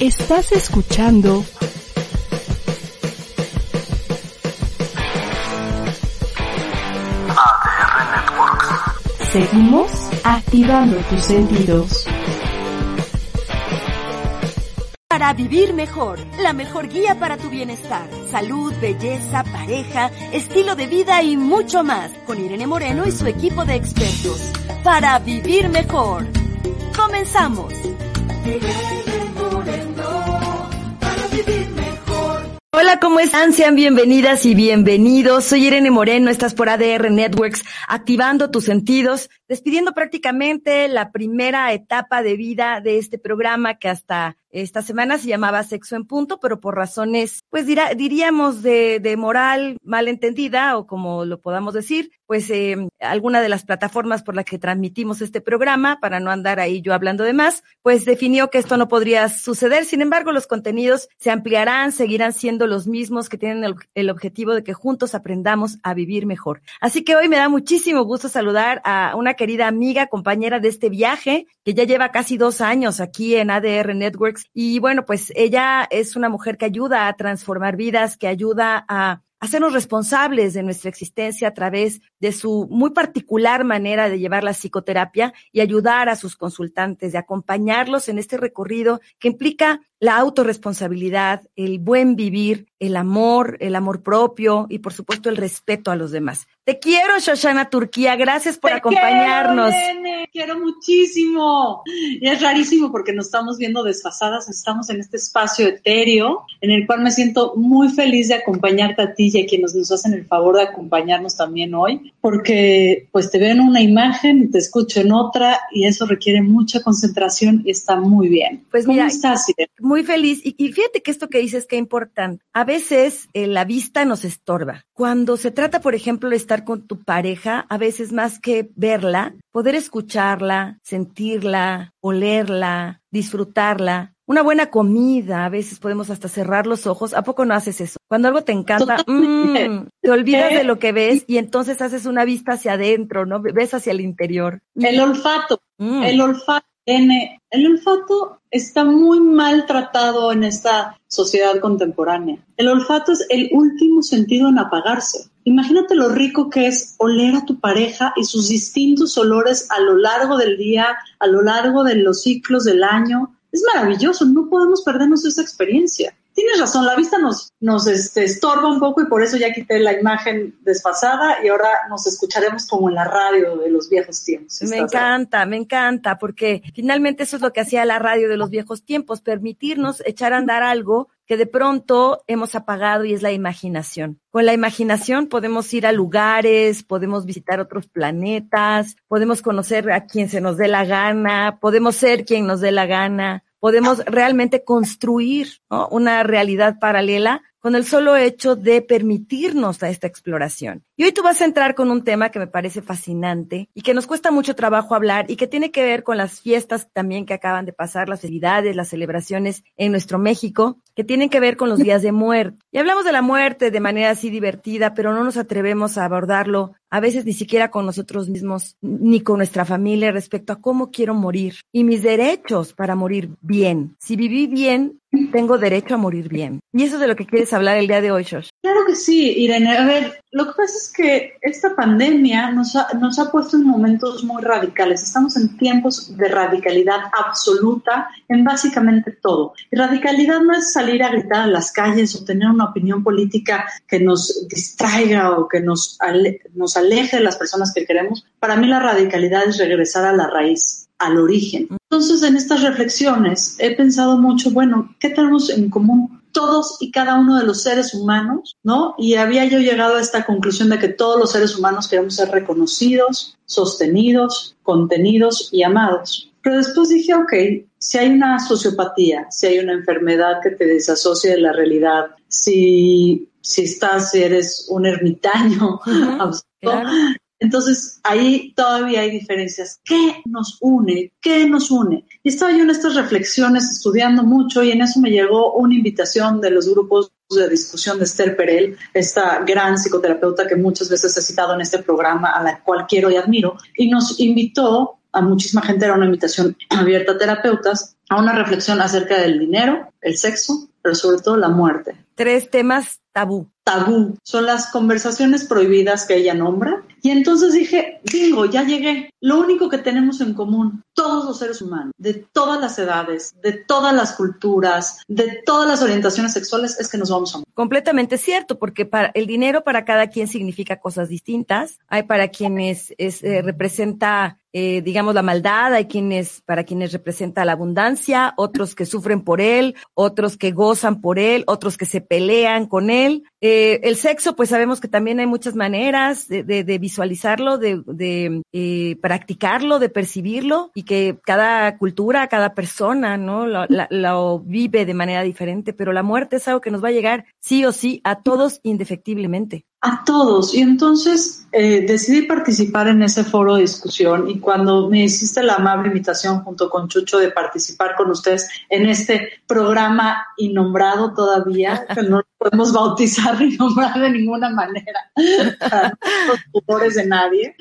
Estás escuchando ADR Networks. Seguimos activando tus sentidos. Para vivir mejor, la mejor guía para tu bienestar, salud, belleza, pareja, estilo de vida y mucho más, con Irene Moreno y su equipo de expertos. Para vivir mejor. Comenzamos. Hola, ¿cómo están? Sean bienvenidas y bienvenidos. Soy Irene Moreno, estás por ADR Networks, activando tus sentidos, despidiendo prácticamente la primera etapa de vida de este programa que hasta esta semana se llamaba Sexo en Punto, pero por razones, pues dirá, diríamos de, de moral malentendida o como lo podamos decir, pues eh, alguna de las plataformas por las que transmitimos este programa, para no andar ahí yo hablando de más, pues definió que esto no podría suceder. Sin embargo, los contenidos se ampliarán, seguirán siendo los mismos que tienen el, el objetivo de que juntos aprendamos a vivir mejor. Así que hoy me da muchísimo gusto saludar a una querida amiga, compañera de este viaje, que ya lleva casi dos años aquí en ADR Networks. Y bueno, pues ella es una mujer que ayuda a transformar vidas, que ayuda a hacernos responsables de nuestra existencia a través de su muy particular manera de llevar la psicoterapia y ayudar a sus consultantes, de acompañarlos en este recorrido que implica la autorresponsabilidad, el buen vivir, el amor, el amor propio y por supuesto el respeto a los demás. Te quiero, Shoshana Turquía, gracias por Te acompañarnos. Quiero, nene, quiero muchísimo. Y es rarísimo porque nos estamos viendo desfasadas, estamos en este espacio etéreo en el cual me siento muy feliz de acompañarte a ti y a quienes nos hacen el favor de acompañarnos también hoy, porque pues te veo en una imagen y te escucho en otra y eso requiere mucha concentración y está muy bien. Pues ¿Cómo mira, estás, Irene? Muy feliz. Y, y, fíjate que esto que dices que importante. A veces eh, la vista nos estorba. Cuando se trata, por ejemplo, de estar con tu pareja, a veces más que verla, poder escucharla, sentirla, olerla, disfrutarla. Una buena comida, a veces podemos hasta cerrar los ojos. ¿A poco no haces eso? Cuando algo te encanta, mmm, te olvidas de lo que ves y entonces haces una vista hacia adentro, ¿no? Ves hacia el interior. El olfato, mm. el olfato. El olfato está muy mal tratado en esta sociedad contemporánea. El olfato es el último sentido en apagarse. Imagínate lo rico que es oler a tu pareja y sus distintos olores a lo largo del día, a lo largo de los ciclos del año. Es maravilloso, no podemos perdernos esa experiencia. Tienes razón, la vista nos, nos este, estorba un poco y por eso ya quité la imagen desfasada y ahora nos escucharemos como en la radio de los viejos tiempos. Me encanta, me encanta, porque finalmente eso es lo que hacía la radio de los viejos tiempos, permitirnos echar a andar algo que de pronto hemos apagado y es la imaginación. Con la imaginación podemos ir a lugares, podemos visitar otros planetas, podemos conocer a quien se nos dé la gana, podemos ser quien nos dé la gana, podemos realmente construir una realidad paralela con el solo hecho de permitirnos esta exploración. Y hoy tú vas a entrar con un tema que me parece fascinante y que nos cuesta mucho trabajo hablar y que tiene que ver con las fiestas también que acaban de pasar, las festividades, las celebraciones en nuestro México, que tienen que ver con los días de muerte. Y hablamos de la muerte de manera así divertida, pero no nos atrevemos a abordarlo a veces ni siquiera con nosotros mismos ni con nuestra familia respecto a cómo quiero morir y mis derechos para morir bien. Si viví bien, tengo derecho a morir bien. Y eso es de lo que quieres hablar el día de hoy, Josh. Claro que sí, Irene. A ver, lo que pasa es que esta pandemia nos ha, nos ha puesto en momentos muy radicales. Estamos en tiempos de radicalidad absoluta en básicamente todo. Y radicalidad no es salir a gritar a las calles o tener una opinión política que nos distraiga o que nos, ale, nos aleje de las personas que queremos. Para mí la radicalidad es regresar a la raíz, al origen. Entonces, en estas reflexiones he pensado mucho, bueno, ¿qué tenemos en común todos y cada uno de los seres humanos, ¿no? Y había yo llegado a esta conclusión de que todos los seres humanos queremos ser reconocidos, sostenidos, contenidos y amados. Pero después dije, ok, si hay una sociopatía, si hay una enfermedad que te desasocia de la realidad, si, si estás, si eres un ermitaño, entonces ahí todavía hay diferencias. ¿Qué nos une? ¿Qué nos une? Y estaba yo en estas reflexiones estudiando mucho y en eso me llegó una invitación de los grupos de discusión de Esther Perel, esta gran psicoterapeuta que muchas veces he citado en este programa, a la cual quiero y admiro, y nos invitó a muchísima gente, era una invitación abierta a terapeutas, a una reflexión acerca del dinero, el sexo, pero sobre todo la muerte. Tres temas tabú. Tabú. Son las conversaciones prohibidas que ella nombra. Y entonces dije, bingo, ya llegué. Lo único que tenemos en común, todos los seres humanos, de todas las edades, de todas las culturas, de todas las orientaciones sexuales, es que nos vamos a morir. Completamente cierto, porque para el dinero para cada quien significa cosas distintas. Hay para quienes es, eh, representa eh, digamos, la maldad, hay quienes, para quienes representa la abundancia, otros que sufren por él, otros que gozan por él, otros que se pelean con él. Eh, el sexo, pues sabemos que también hay muchas maneras de, de, visualizarlo, de, de eh, practicarlo, de percibirlo y que cada cultura, cada persona, ¿no? Lo, lo, vive de manera diferente, pero la muerte es algo que nos va a llegar sí o sí a todos indefectiblemente a todos. Y entonces eh, decidí participar en ese foro de discusión y cuando me hiciste la amable invitación junto con Chucho de participar con ustedes en este programa innombrado todavía, que no lo podemos bautizar ni nombrar de ninguna manera para los de nadie,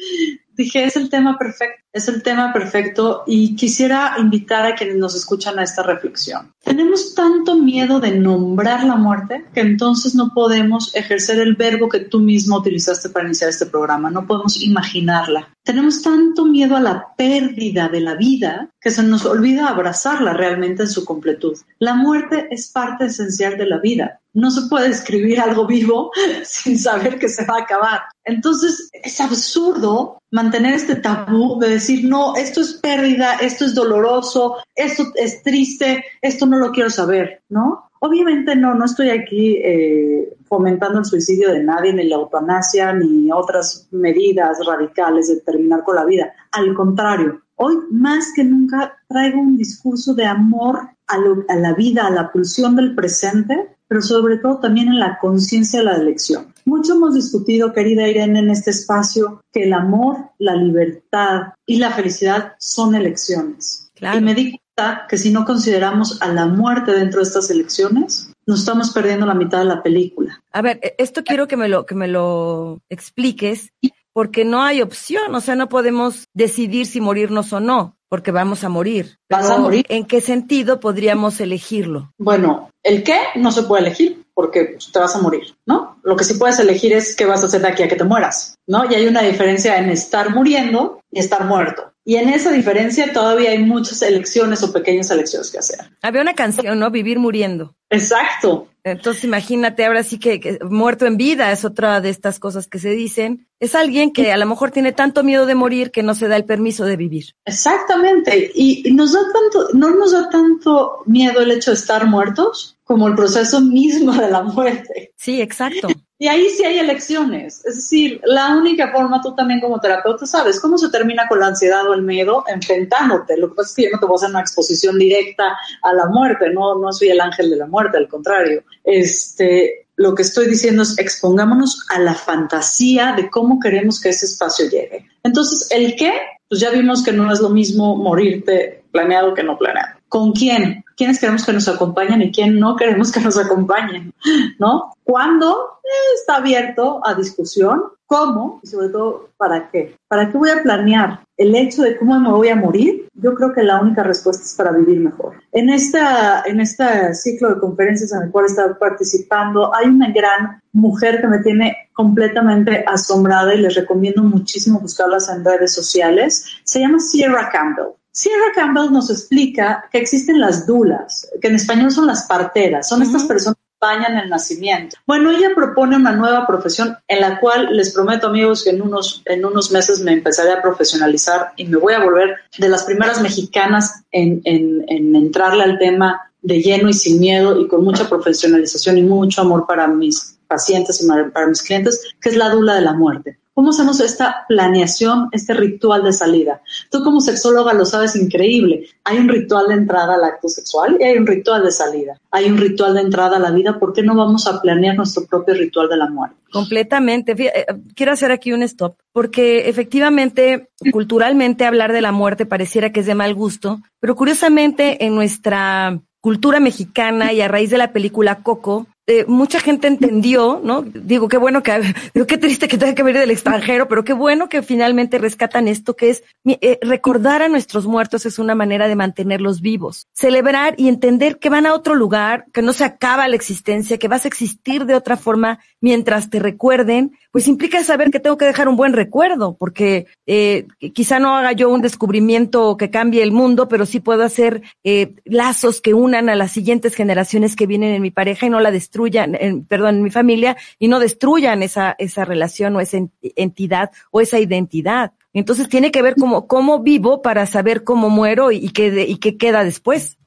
dije, es el tema perfecto, es el tema perfecto y quisiera invitar a quienes nos escuchan a esta reflexión. Tenemos tanto miedo de nombrar la muerte que entonces no podemos ejercer el verbo que tú mismo utilizaste para iniciar este programa, no podemos imaginarla. Tenemos tanto miedo a la pérdida de la vida que se nos olvida abrazarla realmente en su completud. La muerte es parte esencial de la vida no se puede escribir algo vivo sin saber que se va a acabar. Entonces, es absurdo mantener este tabú de decir, no, esto es pérdida, esto es doloroso, esto es triste, esto no lo quiero saber, ¿no? Obviamente no, no estoy aquí eh, fomentando el suicidio de nadie, ni la eutanasia, ni otras medidas radicales de terminar con la vida. Al contrario, hoy más que nunca traigo un discurso de amor a, a la vida, a la pulsión del presente, pero sobre todo también en la conciencia de la elección. Mucho hemos discutido, querida Irene, en este espacio, que el amor, la libertad y la felicidad son elecciones. Y me di cuenta que si no consideramos a la muerte dentro de estas elecciones, nos estamos perdiendo la mitad de la película. A ver, e-, esto quiero que me lo, que me lo expliques, porque no hay opción, o sea, no podemos decidir si morirnos o no porque vamos a morir. ¿Vas a morir? ¿En qué sentido podríamos elegirlo? Bueno, el qué no se puede elegir porque te vas a morir, ¿no? Lo que sí puedes elegir es qué vas a hacer de aquí a que te mueras, ¿no? Y hay una diferencia en estar muriendo y estar muerto. Y en esa diferencia todavía hay muchas elecciones o pequeñas elecciones que hacer. Había una canción, ¿no? Vivir muriendo. Exacto. Entonces imagínate ahora sí que, muerto en vida es otra de estas cosas que se dicen. Es alguien que a lo mejor tiene tanto miedo de morir que no se da el permiso de vivir. Exactamente. Y nos da tanto, no nos da tanto miedo el hecho de estar muertos como el proceso mismo de la muerte. Sí, exacto. Y ahí sí hay elecciones. Es decir, la única forma, tú también como terapeuta sabes cómo se termina con la ansiedad o el miedo enfrentándote. Lo que pasa es que yo no te voy a hacer una exposición directa a la muerte, no, no soy el ángel de la muerte, al contrario. Este, lo que estoy diciendo es expongámonos a la fantasía de cómo queremos que ese espacio llegue. Entonces, el qué, pues ya vimos que no es lo mismo morirte planeado que no planeado. ¿Con quién? quiénes queremos que nos acompañen y quién no queremos que nos acompañen, ¿no? ¿Cuándo? Está abierto a discusión. ¿Cómo? Y sobre todo, ¿para qué? ¿Para qué voy a planear el hecho de cómo me voy a morir? Yo creo que la única respuesta es para vivir mejor. En, esta, en este ciclo de conferencias en el cual estado participando, hay una gran mujer que me tiene completamente asombrada y les recomiendo muchísimo buscarlas en redes sociales. Se llama Sierra Campbell. Sierra Campbell nos explica que existen las dulas, que en español son las parteras, son estas personas que bañan el nacimiento. Bueno, ella propone una nueva profesión en la cual les prometo amigos que en unos, en unos meses me empezaré a profesionalizar y me voy a volver de las primeras mexicanas en, en, en entrarle al tema de lleno y sin miedo y con mucha profesionalización y mucho amor para mis pacientes y para mis clientes, que es la dula de la muerte. ¿Cómo hacemos esta planeación, este ritual de salida? Tú como sexóloga lo sabes increíble. Hay un ritual de entrada al acto sexual y hay un ritual de salida. Hay un ritual de entrada a la vida. ¿Por qué no vamos a planear nuestro propio ritual de la muerte? Completamente. Eh, quiero hacer aquí un stop, porque efectivamente, culturalmente hablar de la muerte pareciera que es de mal gusto, pero curiosamente en nuestra cultura mexicana y a raíz de la película Coco, eh, mucha gente entendió, ¿no? Digo, qué bueno que, digo, qué triste que tenga que venir del extranjero, pero qué bueno que finalmente rescatan esto, que es eh, recordar a nuestros muertos es una manera de mantenerlos vivos, celebrar y entender que van a otro lugar, que no se acaba la existencia, que vas a existir de otra forma mientras te recuerden, pues implica saber que tengo que dejar un buen recuerdo, porque eh, quizá no haga yo un descubrimiento que cambie el mundo, pero sí puedo hacer eh, lazos que unan a las siguientes generaciones que vienen en mi pareja y no la destruyan destruyan, perdón, en mi familia y no destruyan esa, esa relación o esa entidad o esa identidad. Entonces tiene que ver cómo, cómo vivo para saber cómo muero y, qué, y qué queda después.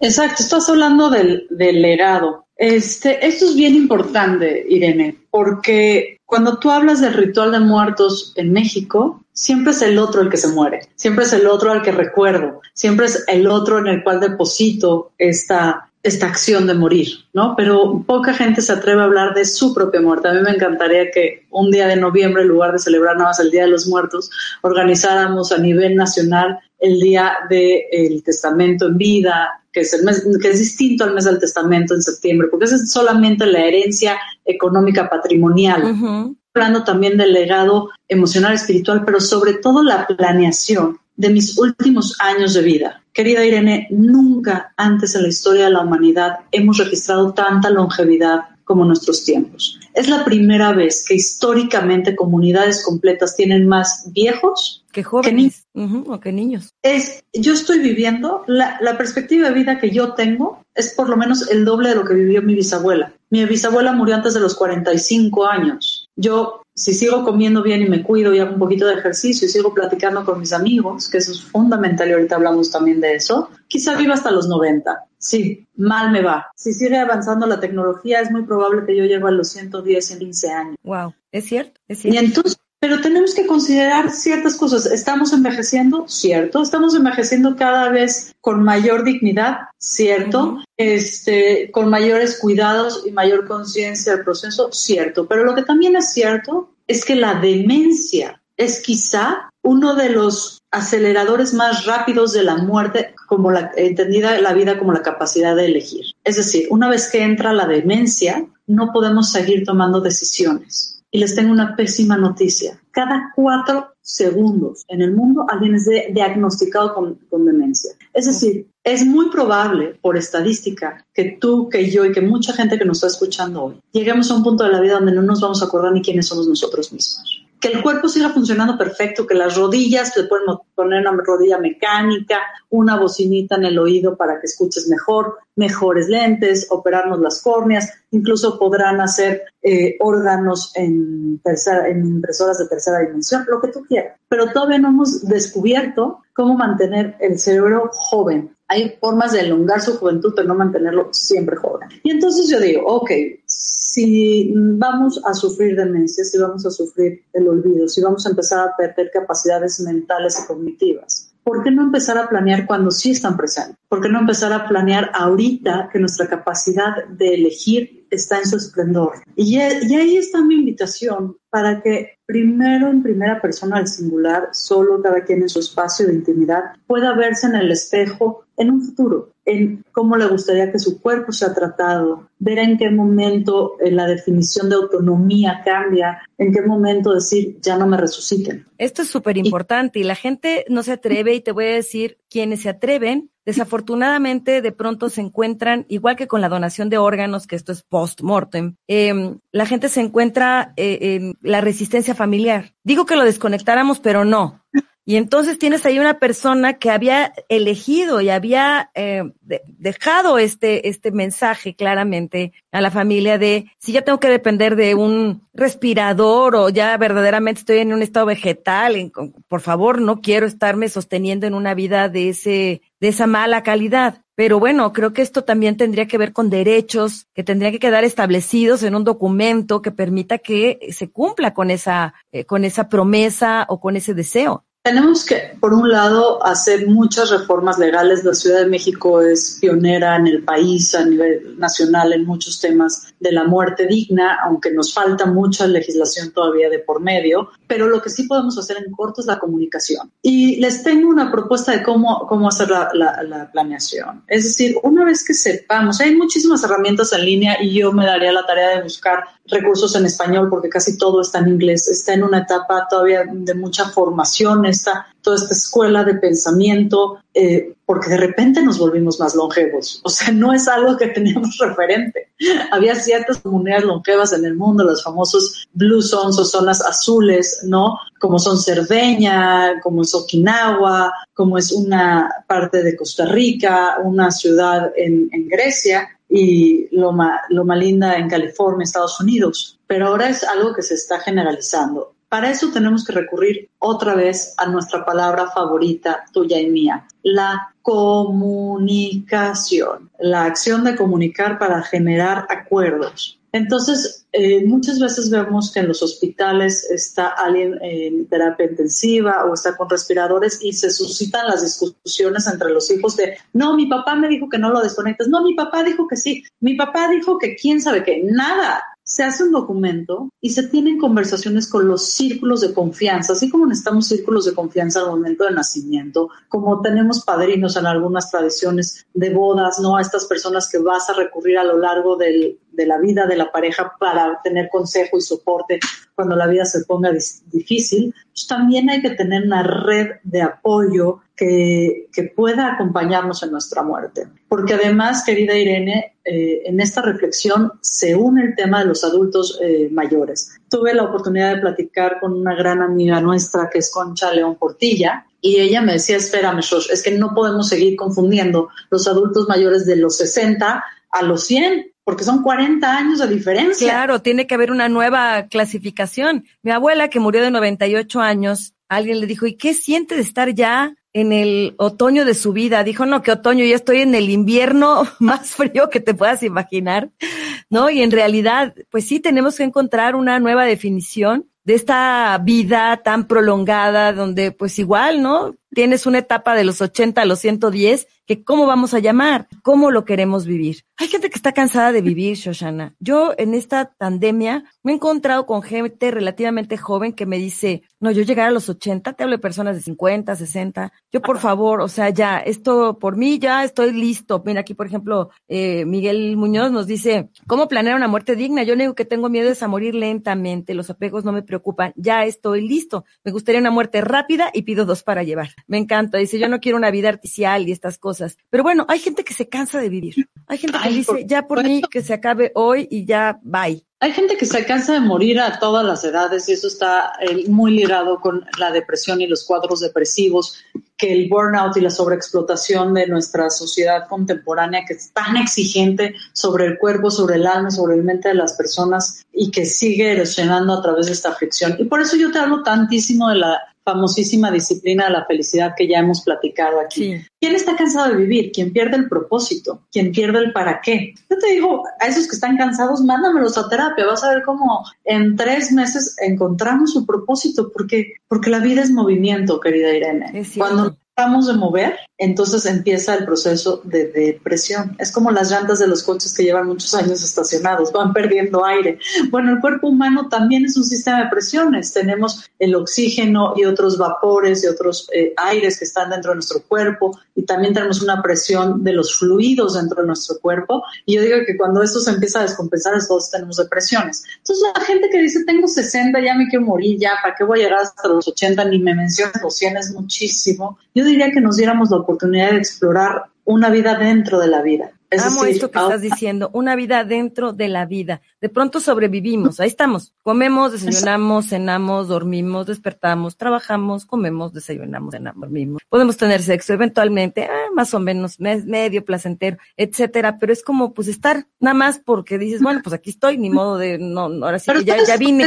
Exacto, estás hablando del, del legado. Este, esto es bien importante, Irene, porque cuando tú hablas del ritual de muertos en México, siempre es el otro el que se muere, siempre es el otro al que recuerdo, siempre es el otro en el cual deposito esta, esta acción de morir, ¿no? Pero poca gente se atreve a hablar de su propia muerte. A mí me encantaría que un día de noviembre, en lugar de celebrar nada más el Día de los Muertos, organizáramos a nivel nacional el Día del Testamento en Vida, que es, el mes, que es distinto al mes del Testamento en septiembre, porque es solamente la herencia económica patrimonial. Hablando también del legado emocional, espiritual, pero sobre todo la planeación de mis últimos años de vida. Querida Irene, nunca antes en la historia de la humanidad hemos registrado tanta longevidad como nuestros tiempos. Es la primera vez que históricamente comunidades completas tienen más viejos que jóvenes o que niños. Es, yo estoy viviendo, la, la perspectiva de vida que yo tengo es por lo menos el doble de lo que vivió mi bisabuela. Mi bisabuela murió antes de los 45 años. Yo si sigo comiendo bien y me cuido y hago un poquito de ejercicio y sigo platicando con mis amigos, que eso es fundamental y ahorita hablamos también de eso, quizá viva hasta los 90. Sí, mal me va. Si sigue avanzando la tecnología, es muy probable que yo llegue a los 110, 15 años. Wow, es cierto, es cierto. Y entonces, pero tenemos que considerar ciertas cosas. ¿Estamos envejeciendo? Cierto. ¿Estamos envejeciendo cada vez con mayor dignidad? Cierto. este, con mayores cuidados y mayor conciencia del proceso? Cierto. Pero lo que también es cierto es que la demencia es quizá uno de los aceleradores más rápidos de la muerte, como la, entendida la vida como la capacidad de elegir. Es decir, una vez que entra la demencia, no podemos seguir tomando decisiones y les tengo una pésima noticia. Cada cuatro segundos en el mundo alguien es diagnosticado con, con, demencia. Es decir, es muy probable, por estadística, que tú, que yo y que mucha gente que nos está escuchando hoy, lleguemos a un punto de la vida donde no nos vamos a acordar ni quiénes somos nosotros mismos que el cuerpo siga funcionando perfecto, que las rodillas, te pueden poner una rodilla mecánica, una bocinita en el oído para que escuches mejor, mejores lentes, operarnos las córneas, incluso podrán hacer eh, órganos en, tercera, en impresoras de tercera dimensión, lo que tú quieras. Pero todavía no hemos descubierto cómo mantener el cerebro joven. Hay formas de elongar su juventud, pero no mantenerlo siempre joven. Y entonces yo digo, ok, si vamos a sufrir demencia, si vamos a sufrir el olvido, si vamos a empezar a perder capacidades mentales y cognitivas, ¿por qué no empezar a planear cuando sí están presentes? ¿Por qué no empezar a planear ahorita que nuestra capacidad de elegir está en su esplendor? Y, y ahí está mi invitación para que primero en primera persona al singular, solo cada quien en su espacio de intimidad, pueda verse en el espejo en un futuro, en cómo le gustaría que su cuerpo sea tratado, ver en qué momento eh, la definición de autonomía cambia, en qué momento decir ya no me resuciten. Esto es súper importante y la gente no se atreve y te voy a decir, quienes se atreven, desafortunadamente de pronto se encuentran, igual que con la donación de órganos, que esto es post-mortem, em, la gente se encuentra eh, en la resistencia familiar. Digo que lo desconectáramos, pero no. Y entonces tienes ahí una persona que había elegido y había eh, dejado este, este mensaje claramente a la familia de si ya tengo que depender de un respirador o ya verdaderamente estoy en un estado vegetal, por favor, no quiero estarme sosteniendo en una vida de ese, de esa mala calidad. pero bueno, creo que esto también tendría que ver con derechos que tendrían que quedar establecidos en un documento que permita que se cumpla con esa, eh, con esa promesa o con ese deseo. Tenemos que, por un lado, hacer muchas reformas legales. La Ciudad de México es pionera en el país a nivel nacional en muchos temas de la muerte digna, aunque nos falta mucha legislación todavía de por medio. Pero lo que sí podemos hacer en corto es la comunicación. Y les tengo una propuesta de cómo, hacer la planeación. Es decir, una vez que sepamos, hay muchísimas herramientas en línea y yo me daría la tarea de buscar recursos en español porque casi todo está en inglés. Está en una etapa todavía de mucha formación, está toda esta escuela de pensamiento, eh, porque de repente nos volvimos más longevos. O sea, no es algo que teníamos referente. Había ciertas comunidades longevas en el mundo, los famosos blue zones o zonas azules, ¿no? Como son Cerdeña, como es Okinawa, como es una parte de Costa Rica, una ciudad en, en Grecia y Loma, Loma Linda en California, Estados Unidos. Pero ahora es algo que se está generalizando. Para eso tenemos que recurrir otra vez a nuestra palabra favorita, tuya y mía, la comunicación, la acción de comunicar para generar acuerdos. Entonces, eh, muchas veces vemos que en los hospitales está alguien en terapia intensiva o está con respiradores y se suscitan las discusiones entre los hijos de, no, mi papá me dijo que no lo desconectes, no, mi papá dijo que sí, mi papá dijo que quién sabe qué, nada, se hace un documento y se tienen conversaciones con los círculos de confianza, así como necesitamos círculos de confianza al momento de nacimiento, como tenemos padrinos en algunas tradiciones de bodas, ¿no? A estas personas que vas a recurrir a lo largo del, de la vida de la pareja para tener consejo y soporte cuando la vida se ponga difícil, pues también hay que tener una red de apoyo que, que pueda acompañarnos en nuestra muerte. Porque además, querida Irene, eh, en esta reflexión se une el tema de los adultos eh, mayores. Tuve la oportunidad de platicar con una gran amiga nuestra que es Concha León Portilla, y ella me decía, espérame, Shosh, es que no podemos seguir confundiendo los adultos mayores de los 60 a los 100 porque son 40 años de diferencia. Claro, tiene que haber una nueva clasificación. Mi abuela, que murió de 98 años, alguien le dijo, ¿y qué siente de estar ya en el otoño de su vida? Dijo, no, que otoño, ya estoy en el invierno más frío que te puedas imaginar, ¿no? Y en realidad, pues sí, tenemos que encontrar una nueva definición de esta vida tan prolongada donde pues igual, ¿no? Tienes una etapa de los 80 a los 110 que cómo vamos a llamar, cómo lo queremos vivir. Hay gente que está cansada de vivir, Shoshana. Yo en esta pandemia me he encontrado con gente relativamente joven que me dice, no, yo llegar a los 80, te hablo de personas de 50, 60, yo por favor, o sea, ya, esto por mí ya estoy listo. Mira, aquí por ejemplo, eh, Miguel Muñoz nos dice, ¿cómo planear una muerte digna? Yo digo que tengo miedo es a morir lentamente, los apegos no me preocupan, ya estoy listo. Me gustaría una muerte rápida y pido dos para llevar. Me encanta, dice, yo no quiero una vida artificial y estas cosas. Pero bueno, hay gente que se cansa de vivir. Hay gente que dice, ya por mí que se acabe hoy y ya bye. Hay gente que se cansa de morir a todas las edades y eso está eh, muy ligado con la depresión y los cuadros depresivos, que el burnout y la sobreexplotación de nuestra sociedad contemporánea, que es tan exigente sobre el cuerpo, sobre el alma, sobre el mente de las personas y que sigue erosionando a través de esta aflicción. Y por eso yo te hablo tantísimo de la famosísima disciplina de la felicidad que ya hemos platicado aquí. ¿Quién está cansado de vivir? ¿Quién pierde el propósito? ¿Quién pierde el para qué? Yo te digo, a esos que están cansados, mándamelos a terapia. Vas a ver cómo en tres meses encontramos su propósito, porque, porque la vida es movimiento, querida Irene. Cuando de mover, entonces empieza el proceso de depresión. Es como las llantas de los coches que llevan muchos años estacionados, van perdiendo aire. Bueno, el cuerpo humano también es un sistema de presiones. Tenemos el oxígeno y otros vapores y otros eh, aires que están dentro de nuestro cuerpo y también tenemos una presión de los fluidos dentro de nuestro cuerpo. Y yo digo que cuando esto se empieza a descompensar, todos tenemos depresiones. Entonces la gente que dice, tengo 60, ya me quiero morir, ya, ¿para qué voy a llegar hasta los 80? Ni me menciones los 100, es muchísimo. Yo diría que nos diéramos la oportunidad de explorar una vida dentro de la vida. Es Amo esto que estás diciendo, una vida dentro de la vida. De pronto sobrevivimos, ahí estamos. Comemos, desayunamos, cenamos, dormimos, despertamos, trabajamos, comemos, desayunamos, cenamos, dormimos. Podemos tener sexo eventualmente, ah, más o menos medio placentero, etcétera, pero es como pues estar nada más porque dices, bueno, pues aquí estoy, ni modo de, no, ahora sí que ya, ya vine.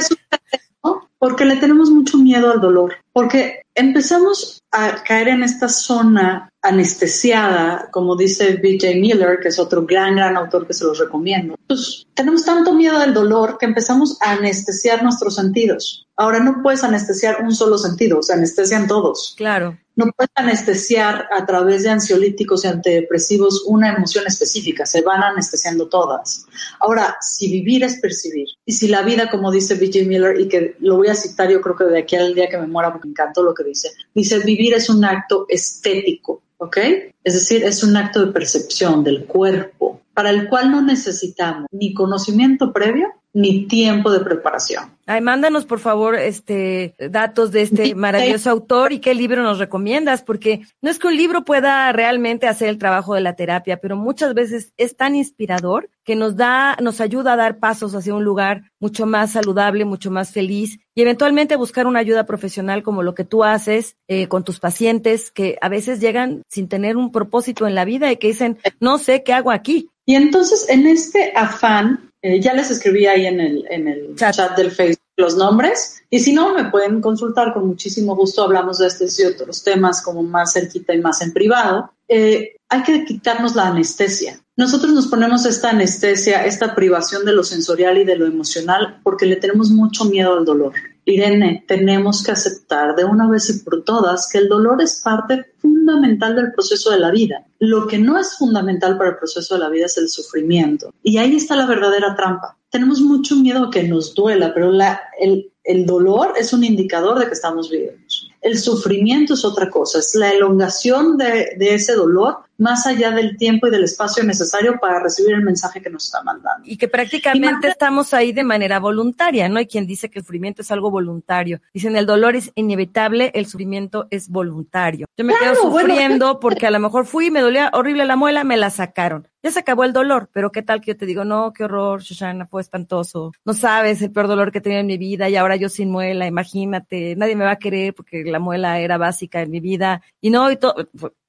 Porque le tenemos mucho miedo al dolor, porque empezamos a caer en esta zona anestesiada, como dice B.J. Miller, que es otro gran, gran autor que se los recomiendo. Pues tenemos tanto miedo del dolor que empezamos a anestesiar nuestros sentidos. Ahora no puedes anestesiar un solo sentido, se anestesian todos. Claro. No puedes anestesiar a través de ansiolíticos y antidepresivos una emoción específica, se van anestesiando todas. Ahora, si vivir es percibir, y si la vida, como dice B.J. Miller, y que lo voy a citar yo creo que de aquí al día que me muera porque me encantó lo que dice, dice, vivir es un acto estético, ¿ok? Es decir, es un acto de percepción del cuerpo, para el cual no necesitamos ni conocimiento previo ni tiempo de preparación. Ay, mándanos por favor este datos de este maravilloso autor y qué libro nos recomiendas, porque no es que un libro pueda realmente hacer el trabajo de la terapia, pero muchas veces es tan inspirador que nos da, nos ayuda a dar pasos hacia un lugar mucho más saludable, mucho más feliz y eventualmente buscar una ayuda profesional como lo que tú haces eh, con tus pacientes que a veces llegan sin tener un propósito en la vida y que dicen, no sé qué hago aquí. Y entonces en este afán eh, ya les escribí ahí en el, en el chat. del Facebook los nombres y si no, me pueden consultar con muchísimo gusto. Hablamos de estos y otros temas como más cerquita y más en privado. Eh, hay que quitarnos la anestesia. Nosotros nos ponemos esta anestesia, esta privación de lo sensorial y de lo emocional porque le tenemos mucho miedo al dolor. Irene, tenemos que aceptar de una vez y por todas que el dolor es parte fundamental del proceso de la vida. Lo que no es fundamental para el proceso de la vida es el sufrimiento. Y ahí está la verdadera trampa. Tenemos mucho miedo a que nos duela, pero el, dolor es un indicador de que estamos vivos. El sufrimiento es otra cosa, es la elongación de, ese dolor más allá del tiempo y del espacio necesario para recibir el mensaje que nos está mandando. Y que prácticamente estamos ahí de manera voluntaria, ¿no? Hay quien dice que el sufrimiento es algo voluntario. Dicen, el dolor es inevitable, el sufrimiento es voluntario. Yo me quedo sufriendo porque a lo mejor fui, me dolía horrible la muela, me la sacaron. Ya se acabó el dolor, pero qué tal que yo te digo, no, qué horror, Shoshana, fue espantoso. No sabes el peor dolor que tenía en mi vida y ahora yo sin muela, imagínate, nadie me va a querer porque la muela era básica en mi vida. Y no, y todo,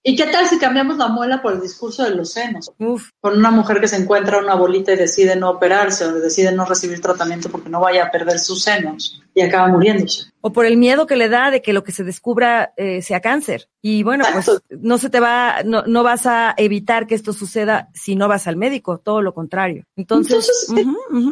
¿Y qué tal si cambiamos la muela por el discurso de los senos? Uf. Con una mujer que se encuentra una bolita y decide no operarse o decide no recibir tratamiento porque no vaya a perder sus senos y acaba muriéndose. O por el miedo que le da de que lo que se descubra eh, sea cáncer. Y bueno, pues no se te va, no, no vas a evitar que esto suceda si no vas al médico, todo lo contrario. Entonces,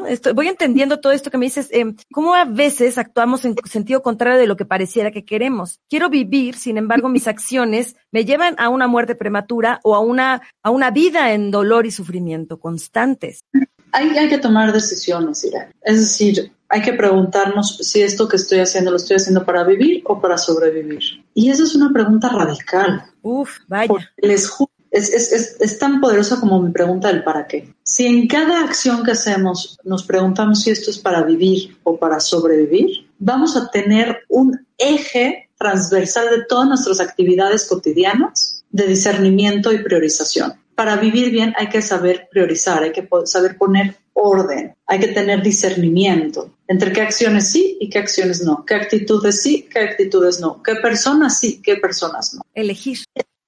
Estoy, voy entendiendo todo esto que me dices, eh, cómo a veces actuamos en sentido contrario de lo que pareciera que queremos. Quiero vivir, sin embargo, mis acciones me llevan a una muerte prematura o a una, a una vida en dolor y sufrimiento constantes. Hay, hay que tomar decisiones, Ira. Es decir, hay que preguntarnos si esto que estoy haciendo lo estoy haciendo para vivir o para sobrevivir. Y esa es una pregunta radical. Uf, vaya. Les es, es, es, es, tan poderosa como mi pregunta del para qué. Si en cada acción que hacemos nos preguntamos si esto es para vivir o para sobrevivir, vamos a tener un eje transversal de todas nuestras actividades cotidianas de discernimiento y priorización. Para vivir bien hay que saber priorizar, hay que saber poner orden, hay que tener discernimiento entre qué acciones sí y qué acciones no, qué actitudes sí, qué actitudes no, qué personas sí, qué personas no. Elegir.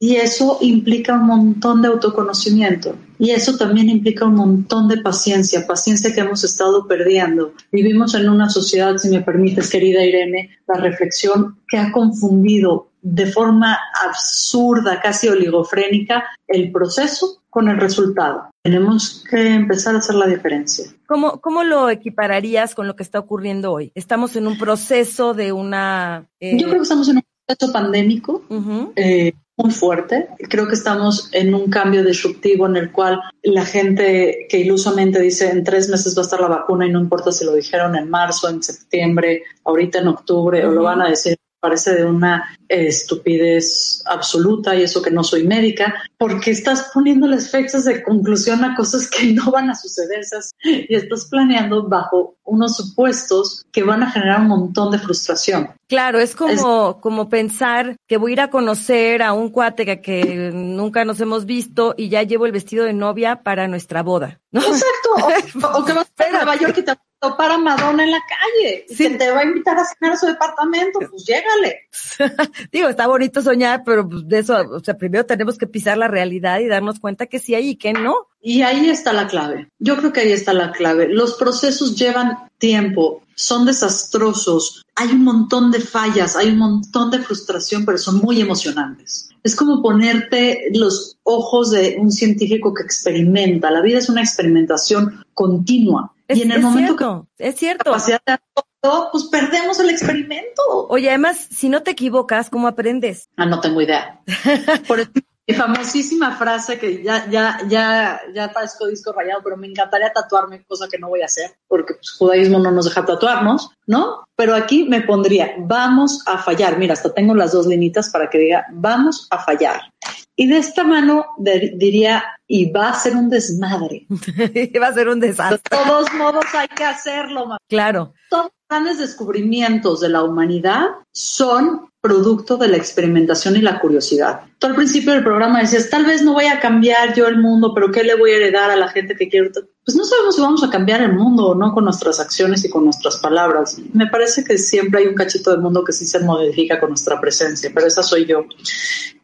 Y eso implica un montón de autoconocimiento. Y eso también implica un montón de paciencia, paciencia que hemos estado perdiendo. Vivimos en una sociedad, si me permites, querida Irene, la reflexión que ha confundido de forma absurda, casi oligofrénica, el proceso con el resultado. Tenemos que empezar a hacer la diferencia. ¿Cómo, ¿Cómo lo equipararías con lo que está ocurriendo hoy? Estamos en un proceso de una... Eh... Yo creo que estamos en un proceso pandémico. Uh -huh. eh, muy fuerte. Creo que estamos en un cambio disruptivo en el cual la gente que ilusamente dice en tres meses va a estar la vacuna y no importa si lo dijeron en marzo, en septiembre, ahorita en octubre uh -huh. o lo van a decir parece de una estupidez absoluta y eso que no soy médica, porque estás poniéndoles fechas de conclusión a cosas que no van a suceder y estás planeando bajo unos supuestos que van a generar un montón de frustración. Claro, es como, es, como pensar que voy a ir a conocer a un cuate que, que, nunca nos hemos visto y ya llevo el vestido de novia para nuestra boda. ¿no? Exacto, o, o, que vas a Nueva York y te para Madonna en la calle sí. que te va a invitar a cenar a su departamento, pues llégale. Digo, está bonito soñar, pero pues, de eso, o sea, primero tenemos que pisar la realidad y darnos cuenta que sí hay y que no. Y ahí está la clave. Yo creo que ahí está la clave. Los procesos llevan tiempo son desastrosos, hay un montón de fallas, hay un montón de frustración, pero son muy emocionantes. Es como ponerte los ojos de un científico que experimenta. La vida es una experimentación continua. Es, y en el es momento cierto, es que cierto. capacidad de todo, pues perdemos el experimento. Oye, además, si no te equivocas, ¿cómo aprendes? Ah, no tengo idea. Por eso, mi famosísima frase que ya, ya, ya, ya parezco disco rayado, pero me encantaría tatuarme, cosa que no voy a hacer, porque pues, judaísmo no nos deja tatuarnos, ¿no? Pero aquí me pondría, vamos a fallar. Mira, hasta tengo las dos linitas para que diga, vamos a fallar. Y de esta mano de- diría, y va a ser un desmadre. Va a ser un De desastre. todos modos hay que hacerlo, mamá. Claro. Todos grandes descubrimientos de la humanidad son producto de la experimentación y la curiosidad. Tú al principio del programa decías, tal vez no voy a cambiar yo el mundo, pero ¿qué le voy a heredar a la gente que quiero? Pues no sabemos si vamos a cambiar el mundo o no con nuestras acciones y con nuestras palabras. Me parece que siempre hay un cachito del mundo que sí se modifica con nuestra presencia, pero esa soy yo.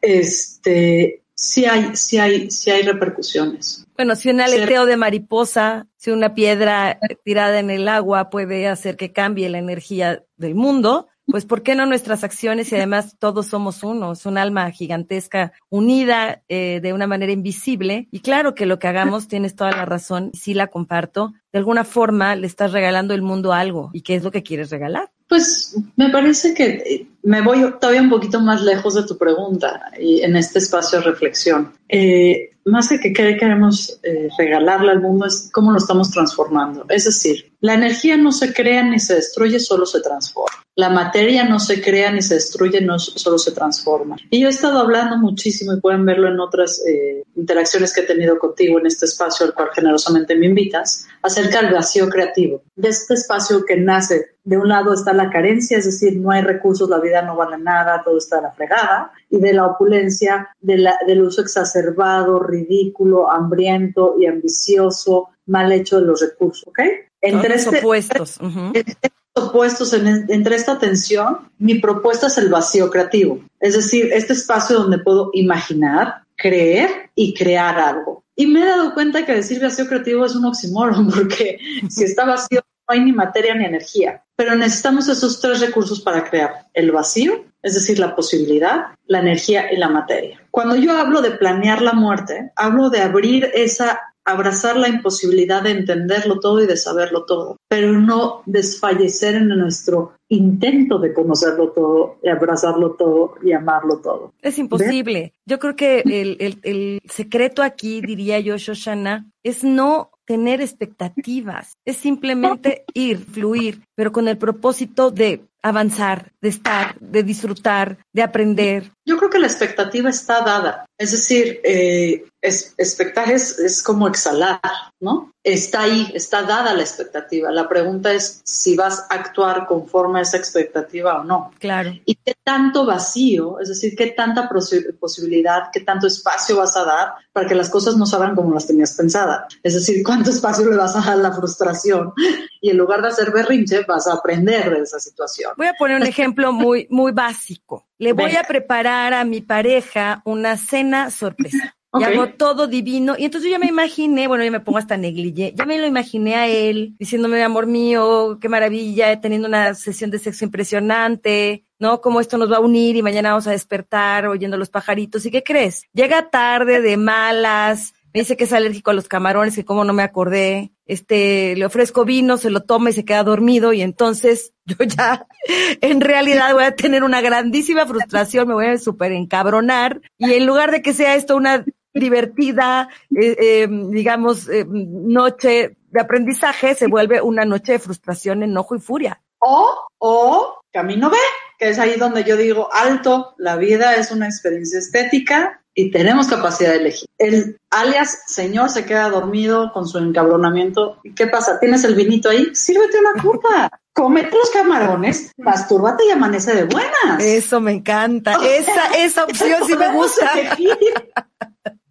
Este, sí hay, sí hay, sí hay repercusiones. Bueno, si un aleteo de mariposa, si una piedra tirada en el agua puede hacer que cambie la energía del mundo, pues ¿por qué no nuestras acciones? Y además todos somos uno, es un alma gigantesca unida eh, de una manera invisible. Y claro que lo que hagamos, tienes toda la razón, y sí la comparto, de alguna forma le estás regalando al mundo algo. ¿Y qué es lo que quieres regalar? Pues me parece que eh, me voy todavía un poquito más lejos de tu pregunta y en este espacio de reflexión. Eh, más que que qué queremos eh, regalarle al mundo es cómo lo estamos transformando. Es decir, la energía no se crea ni se destruye, solo se transforma. La materia no se crea ni se destruye, no solo se transforma. Y yo he estado hablando muchísimo y pueden verlo en otras eh, interacciones que he tenido contigo en este espacio al cual generosamente me invitas, acerca del vacío creativo, de este espacio que nace de un lado está la carencia, es decir, no hay recursos, la vida no vale nada, todo está a la fregada, y de la opulencia, de la, del uso exacerbado, ridículo, hambriento y ambicioso, mal hecho de los recursos, ¿ok? Entre este, opuestos. Uh -huh. entre opuestos, en, entre esta tensión, mi propuesta es el vacío creativo, es decir, este espacio donde puedo imaginar, creer y crear algo. Y me he dado cuenta que decir vacío creativo es un oxímoron, porque si está vacío no hay ni materia ni energía. Pero necesitamos esos tres recursos para crear el vacío, es decir, la posibilidad, la energía y la materia. Cuando yo hablo de planear la muerte, hablo de abrir esa, abrazar la imposibilidad de entenderlo todo y de saberlo todo, pero no desfallecer en nuestro intento de conocerlo todo, y abrazarlo todo y amarlo todo. Es imposible. Yo creo que el, el, el secreto aquí, diría yo, Shoshana, es no tener expectativas, es simplemente ir, fluir, pero con el propósito de avanzar, de estar, de disfrutar, de aprender. Yo creo que la expectativa está dada, es decir, eh, es, expectar es, es como exhalar, ¿no? Está ahí, está dada la expectativa. La pregunta es si vas a actuar conforme a esa expectativa o no. Claro. Y qué tanto vacío, es decir, qué tanta posibilidad, qué tanto espacio vas a dar para que las cosas no salgan como las tenías pensadas. Es decir, cuánto espacio le vas a dar a la frustración y en lugar de hacer berrinche vas a aprender de esa situación. Voy a poner un ejemplo muy, muy básico. Le voy Venga. a preparar a mi pareja una cena sorpresa. Okay. Y hago todo divino. Y entonces yo ya me imaginé, bueno, yo me pongo hasta negligé, ya me lo imaginé a él diciéndome, amor mío, qué maravilla, teniendo una sesión de sexo impresionante, ¿no? Cómo esto nos va a unir y mañana vamos a despertar oyendo los pajaritos. ¿Y qué crees? Llega tarde, de malas, me dice que es alérgico a los camarones, que como no me acordé, este, le ofrezco vino, se lo toma y se queda dormido y entonces yo ya en realidad voy a tener una grandísima frustración, me voy a super encabronar y en lugar de que sea esto una divertida, eh, eh, digamos, eh, noche de aprendizaje, se vuelve una noche de frustración, enojo y furia. O, o camino B, que es ahí donde yo digo, alto, la vida es una experiencia estética y tenemos capacidad de elegir. El alias señor se queda dormido con su encabronamiento. ¿Y qué pasa? ¿Tienes el vinito ahí? Sírvete una copa. Comete los camarones, mastúrbate y amanece de buenas. Eso me encanta. Esa, esa opción sí me gusta.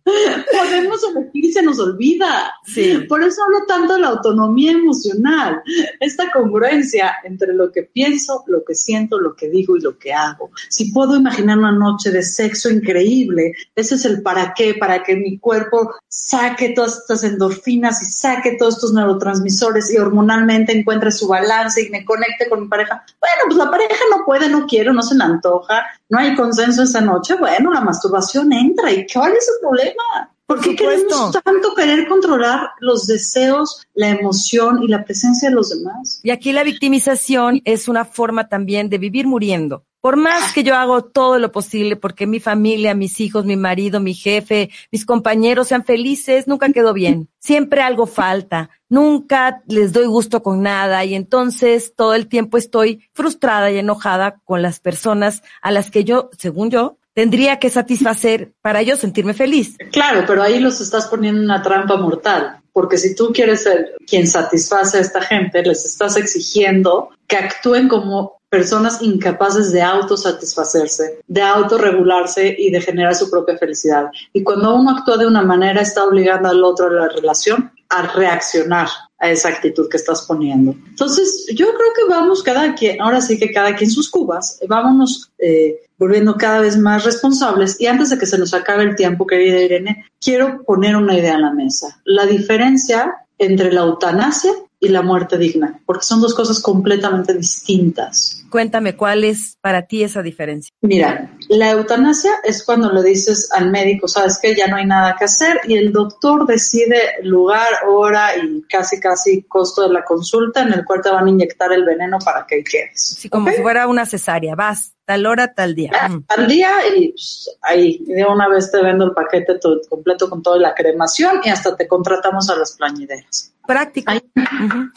Podemos elegir y se nos olvida. Sí. Por eso hablo tanto de la autonomía emocional, esta congruencia entre lo que pienso, lo que siento, lo que digo y lo que hago. Si puedo imaginar una noche de sexo increíble, ese es el para qué, para que mi cuerpo saque todas estas endorfinas y saque todos estos neurotransmisores y hormonalmente encuentre su balance y me conecte con mi pareja. Bueno, pues la pareja no puede, no quiere, no se le antoja, no hay consenso esa noche. Bueno, la masturbación entra y ¿cuál es el problema? ¿Por qué queremos tanto querer controlar los deseos, la emoción y la presencia de los demás? Y aquí la victimización es una forma también de vivir muriendo. Por más que yo hago todo lo posible porque mi familia, mis hijos, mi marido, mi jefe, mis compañeros sean felices, nunca quedó bien. Siempre algo falta. Nunca les doy gusto con nada y entonces todo el tiempo estoy frustrada y enojada con las personas a las que yo, según yo, tendría que satisfacer para yo sentirme feliz. Claro, pero ahí los estás poniendo en una trampa mortal, porque si tú quieres ser quien satisface a esta gente, les estás exigiendo que actúen como personas incapaces de autosatisfacerse, de autorregularse y de generar su propia felicidad. Y cuando uno actúa de una manera, está obligando al otro a la relación a reaccionar a esa actitud que estás poniendo. Entonces, yo creo que vamos cada quien, ahora sí que cada quien sus cubas, vámonos eh, volviendo cada vez más responsables. Y antes de que se nos acabe el tiempo, querida Irene, quiero poner una idea en la mesa. La diferencia entre la eutanasia y la muerte digna, porque son dos cosas completamente distintas. Cuéntame, ¿cuál es para ti esa diferencia? Mira, la eutanasia es cuando le dices al médico, sabes que ya no hay nada que hacer y el doctor decide lugar, hora y casi casi costo de la consulta en el cual te van a inyectar el veneno para que quedes. Sí, como si fuera una cesárea, vas tal hora, tal día. Ah, Al día y pues, ahí de una vez te vendo el paquete todo, completo con toda la cremación y hasta te contratamos a las plañideras. Práctico. Hay,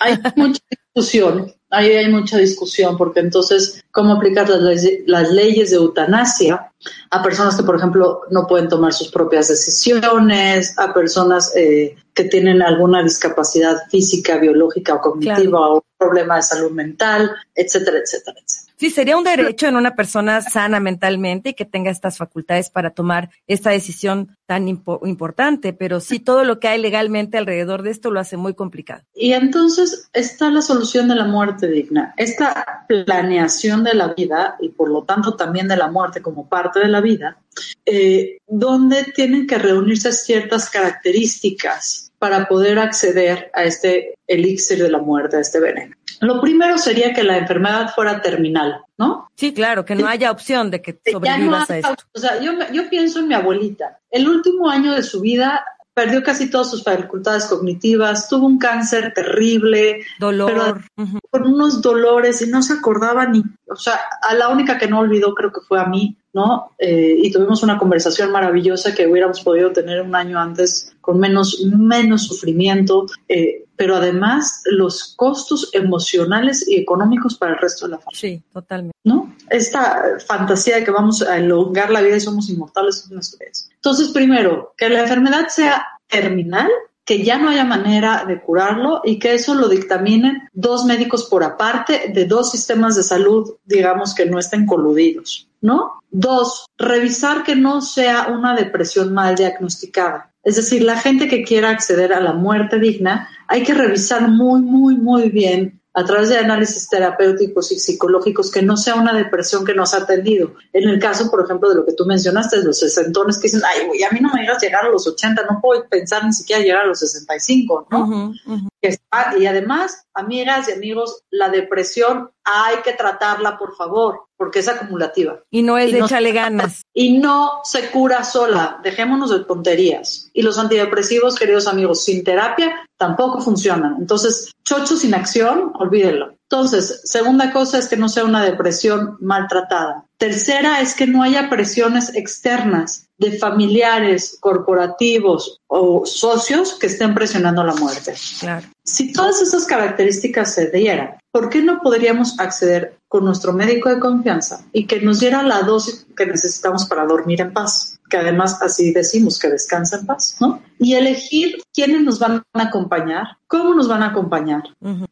hay mucha discusión, ahí hay mucha discusión porque entonces, ¿cómo aplicar las, leyes- las leyes de eutanasia a personas que, por ejemplo, no pueden tomar sus propias decisiones, a personas eh, que tienen alguna discapacidad física, biológica o cognitiva o un problema de salud mental, etcétera, etcétera, etcétera? Sí, sería un derecho en una persona sana mentalmente y que tenga estas facultades para tomar esta decisión tan impo- importante, pero sí todo lo que hay legalmente alrededor de esto lo hace muy complicado. Y entonces está la solución de la muerte digna, esta planeación de la vida y por lo tanto también de la muerte como parte de la vida, eh, donde tienen que reunirse ciertas características para poder acceder a este elixir de la muerte, a este veneno. Lo primero sería que la enfermedad fuera terminal, ¿no? Sí, claro, que no haya opción de que Ya no sobrevivas a esto. O sea, yo, pienso en mi abuelita. El último año de su vida perdió casi todas sus facultades cognitivas, tuvo un cáncer terrible, Dolor. con unos dolores y no se acordaba ni, o sea, a la única que no olvidó creo que fue a mí, ¿no? Eh, y tuvimos una conversación maravillosa que hubiéramos podido tener un año antes con menos, menos sufrimiento, eh, pero además los costos emocionales y económicos para el resto de la familia. Sí, totalmente. ¿no? Esta fantasía de que vamos a elongar la vida y somos inmortales es una estupidez. Entonces, primero, que la enfermedad sea terminal, que ya no haya manera de curarlo y que eso lo dictaminen dos médicos por aparte de dos sistemas de salud, digamos, que no estén coludidos, ¿no? Dos, revisar que no sea una depresión mal diagnosticada. Es decir, la gente que quiera acceder a la muerte digna, hay que revisar muy, muy, muy bien a través de análisis terapéuticos y psicológicos que no sea una depresión que no se ha atendido. En el caso, por ejemplo, de lo que tú mencionaste, los sesentones que dicen, ay, güey, a mí no me digas llegar a los 80, no puedo pensar ni siquiera llegar a los 65, ¿no? Ujú, ujú. Que está- y además, amigas y amigos, la depresión hay que tratarla, por favor, porque es acumulativa. Y no es Y de no- échale ganas. Y no se cura sola. Dejémonos de tonterías. Y los antidepresivos, queridos amigos, sin terapia tampoco funcionan. Entonces, chocho sin acción, olvídenlo. Entonces, segunda cosa es que no sea una depresión maltratada. Tercera es que no haya presiones externas de familiares, corporativos o socios que estén presionando la muerte. Claro. Si todas esas características se dieran, ¿por qué no podríamos acceder con nuestro médico de confianza y que nos diera la dosis que necesitamos para dormir en paz? Que además así decimos que descansa en paz, ¿no? Y elegir quiénes nos van a acompañar, cómo nos van a acompañar.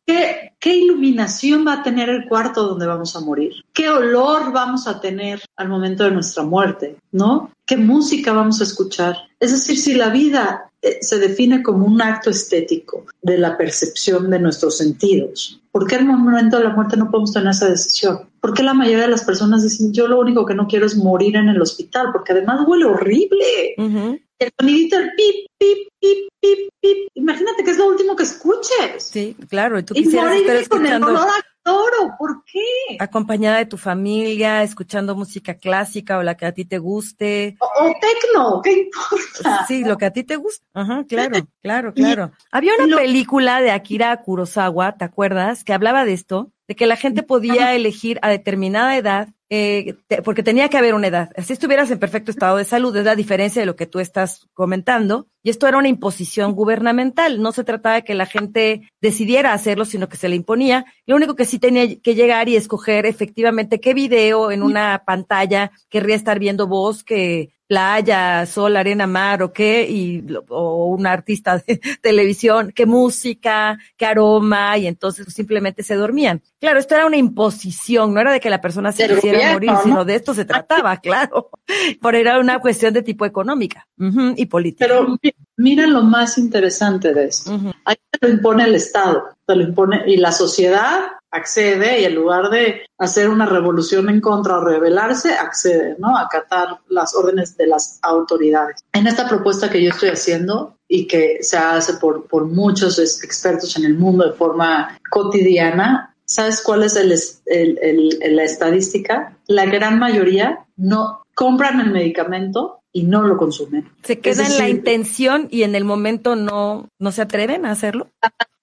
¿Qué, ¿Qué iluminación va a tener el cuarto donde vamos a morir? ¿Qué olor vamos a tener al momento de nuestra muerte? ¿No? Qué música vamos a escuchar. Es decir, si la vida eh, se define como un acto estético de la percepción de nuestros sentidos, ¿por qué en el momento de la muerte no podemos tener esa decisión? ¿Por qué la mayoría de las personas dicen, yo lo único que no quiero es morir en el hospital? Porque además huele horrible. El sonidito del pip, pip, pip, pip, pip. Imagínate que es lo último que escuches. Sí, claro. Y tú Y morir estar con el olor a ¿Por qué? acompañada de tu familia, escuchando música clásica o la que a ti te guste. O, o tecno, ¿qué importa? Sí, lo que a ti te gusta. Ajá, claro, claro, claro. Había una lo- película de Akira Kurosawa, ¿te acuerdas? Que hablaba de esto, de que la gente podía elegir a determinada edad, eh, te- porque tenía que haber una edad. Así estuvieras en perfecto estado de salud, es la diferencia de lo que tú estás comentando. Y esto era una imposición gubernamental. No se trataba de que la gente decidiera hacerlo, sino que se le imponía. Lo único que sí tenía que llegar y escoger efectivamente qué video en una pantalla querría estar viendo vos, que playa, sol, arena, mar o qué, y, o un artista de televisión, qué música, qué aroma, y entonces simplemente se dormían. Claro, esto era una imposición, no era de que la persona se quisiera morir, ¿no? sino de esto se trataba, claro. Pero era una cuestión de tipo económica y política. Pero mi- mira lo más interesante de esto. Ahí te lo impone el Estado, te lo impone, y la sociedad accede y en lugar de hacer una revolución en contra o rebelarse, accede, ¿no? A acatar las órdenes de las autoridades. En esta propuesta que yo estoy haciendo y que se hace por, por muchos expertos en el mundo de forma cotidiana, ¿sabes cuál es el el- la estadística? La gran mayoría no compran el medicamento y no lo consumen. Se queda en la intención y en el momento no, no se atreven a hacerlo.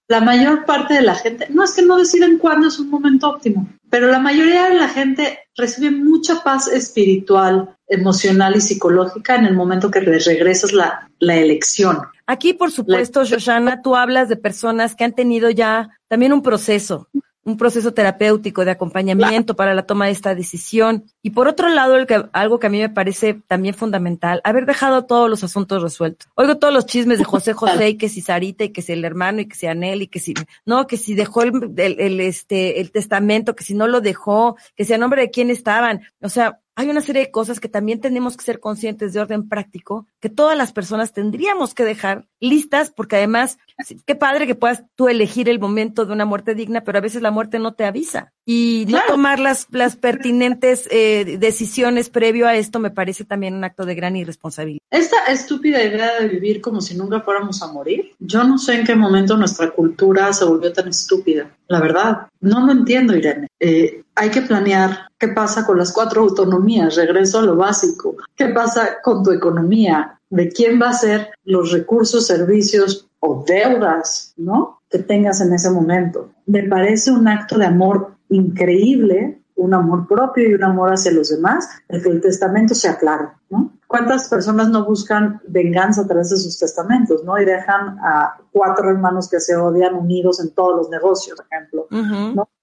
La mayor parte de la gente, no es que no deciden cuándo es un momento óptimo, pero la mayoría de la gente recibe mucha paz espiritual, emocional y psicológica en el momento que les regresas la, la elección. Aquí, por supuesto, Shoshana, tú hablas de personas que han tenido ya también un proceso, un proceso terapéutico de acompañamiento para la toma de esta decisión. Y por otro lado, el que, algo que a mí me parece también fundamental, haber dejado todos los asuntos resueltos. Oigo todos los chismes de José José y que si Sarita y que si el hermano y que si Anel y que si, no, que si dejó el, el, el, este, el testamento, que si no lo dejó, que si a nombre de quién estaban. O sea, hay una serie de cosas que también tenemos que ser conscientes de orden práctico, que todas las personas tendríamos que dejar listas, porque además, qué padre que puedas tú elegir el momento de una muerte digna, pero a veces la muerte no te avisa. Y no tomar las, las pertinentes eh, decisiones previo a esto me parece también un acto de gran irresponsabilidad. Esta estúpida idea de vivir como si nunca fuéramos a morir, yo no sé en qué momento nuestra cultura se volvió tan estúpida. La verdad, no lo entiendo, Irene. Eh, hay que planear qué pasa con las cuatro autonomías, regreso a lo básico, qué pasa con tu economía, de quién va a ser los recursos, servicios o deudas, ¿no? Que tengas en ese momento. Me parece un acto de amor increíble, un amor propio y un amor hacia los demás, el que el testamento sea claro, ¿no? ¿Cuántas personas no buscan venganza a través de sus testamentos, ¿no? Y dejan a cuatro hermanos que se odian unidos en todos los negocios, por ejemplo.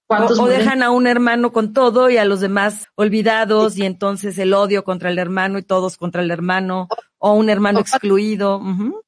O, dejan a un hermano con todo y a los demás olvidados y entonces el odio contra el hermano y todos contra el hermano o un hermano O- excluido.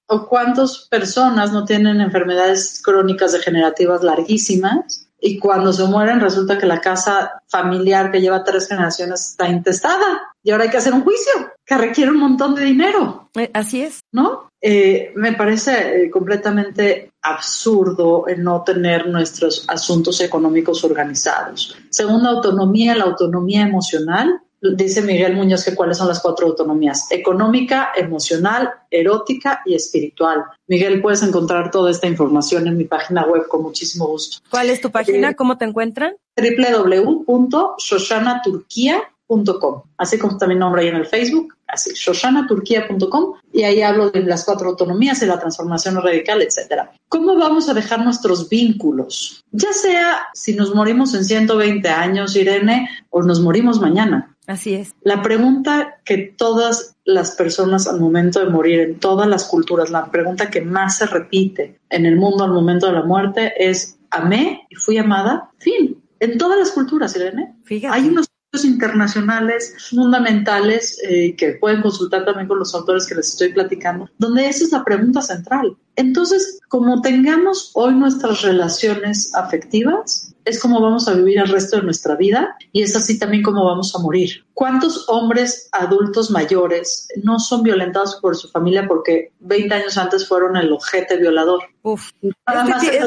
¿O cuántas personas no tienen enfermedades crónicas degenerativas larguísimas? Y cuando se mueren resulta que la casa familiar que lleva tres generaciones está intestada y ahora hay que hacer un juicio que requiere un montón de dinero, Eh, Así es. ¿no? Eh, me parece eh, completamente absurdo el no tener nuestros asuntos económicos organizados. Segunda autonomía, la autonomía emocional. Dice Miguel Muñoz que cuáles son las cuatro autonomías, económica, emocional, erótica y espiritual. Miguel, puedes encontrar toda esta información en mi página web con muchísimo gusto. ¿Cuál es tu página? Eh, ¿Cómo te encuentran? www.shoshanaturquía.com, así como está mi nombre ahí en el Facebook, así, shoshanaturquía.com, y ahí hablo de las cuatro autonomías y la transformación radical, etcétera. ¿Cómo vamos a dejar nuestros vínculos? Ya sea si nos morimos en 120 años, Irene, o nos morimos mañana. Así es. La pregunta que todas las personas al momento de morir, en todas las culturas, la pregunta que más se repite en el mundo al momento de la muerte es, ¿amé y fui amada? Fin. En todas las culturas, Irene. Fíjate. Hay unos internacionales fundamentales eh, que pueden consultar también con los autores que les estoy platicando, donde esa es la pregunta central. Entonces, como tengamos hoy nuestras relaciones afectivas, es como vamos a vivir el resto de nuestra vida y es así también como vamos a morir. ¿Cuántos hombres adultos mayores no son violentados por su familia porque 20 años antes fueron el ojete violador? Uf.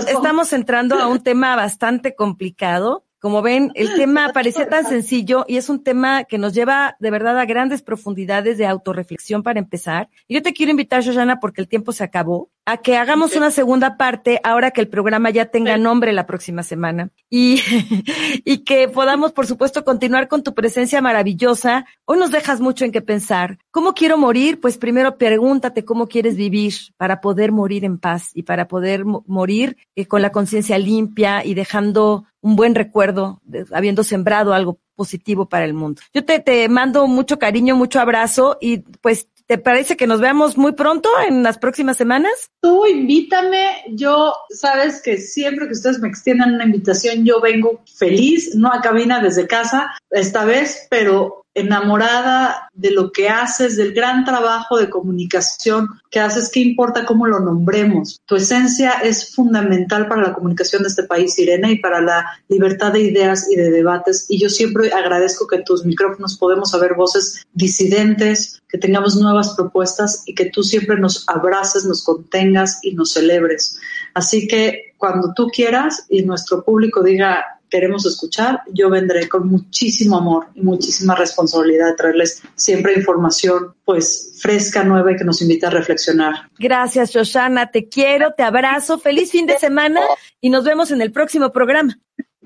estamos entrando a un tema bastante complicado como ven, el tema parece tan sencillo y es un tema que nos lleva de verdad a grandes profundidades de autorreflexión para empezar. Y yo te quiero invitar, Shoshana, porque el tiempo se acabó, a que hagamos una segunda parte ahora que el programa ya tenga nombre la próxima semana y, y que podamos, por supuesto, continuar con tu presencia maravillosa. Hoy nos dejas mucho en qué pensar. ¿Cómo quiero morir? Pues primero pregúntate cómo quieres vivir para poder morir en paz y para poder morir eh, con la conciencia limpia y dejando un buen recuerdo, de, habiendo sembrado algo positivo para el mundo. Yo te, te mando mucho cariño, mucho abrazo y pues ¿Te parece que nos veamos muy pronto en las próximas semanas? Tú invítame, yo sabes que siempre que ustedes me extiendan una invitación, yo vengo feliz, no a cabina desde casa esta vez, pero enamorada de lo que haces, del gran trabajo de comunicación que haces, qué importa cómo lo nombremos. Tu esencia es fundamental para la comunicación de este país, Irene, y para la libertad de ideas y de debates. Y yo siempre agradezco que en tus micrófonos podemos haber voces disidentes, que tengamos nuevas propuestas y que tú siempre nos abraces, nos contengas y nos celebres. Así que cuando tú quieras y nuestro público diga queremos escuchar, yo vendré con muchísimo amor y muchísima responsabilidad de traerles siempre información pues fresca, nueva y que nos invita a reflexionar. Gracias, Shoshana, te quiero, te abrazo, feliz fin de semana y nos vemos en el próximo programa.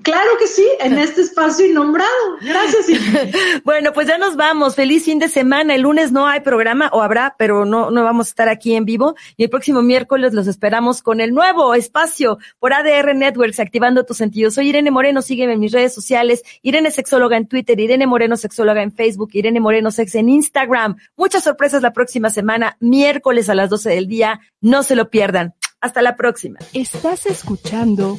Claro que sí, en este espacio innombrado. Gracias. bueno, pues ya nos vamos. Feliz fin de semana. El lunes no hay programa, o habrá, pero no, no vamos a estar aquí en vivo. Y el próximo miércoles los esperamos con el nuevo espacio por ADR Networks, activando tus sentidos. Soy Irene Moreno, sígueme en mis redes sociales. Irene Sexóloga en Twitter, Irene Moreno Sexóloga en Facebook, Irene Moreno Sex en Instagram. Muchas sorpresas la próxima semana, miércoles a las 12 del día. No se lo pierdan. Hasta la próxima. Estás escuchando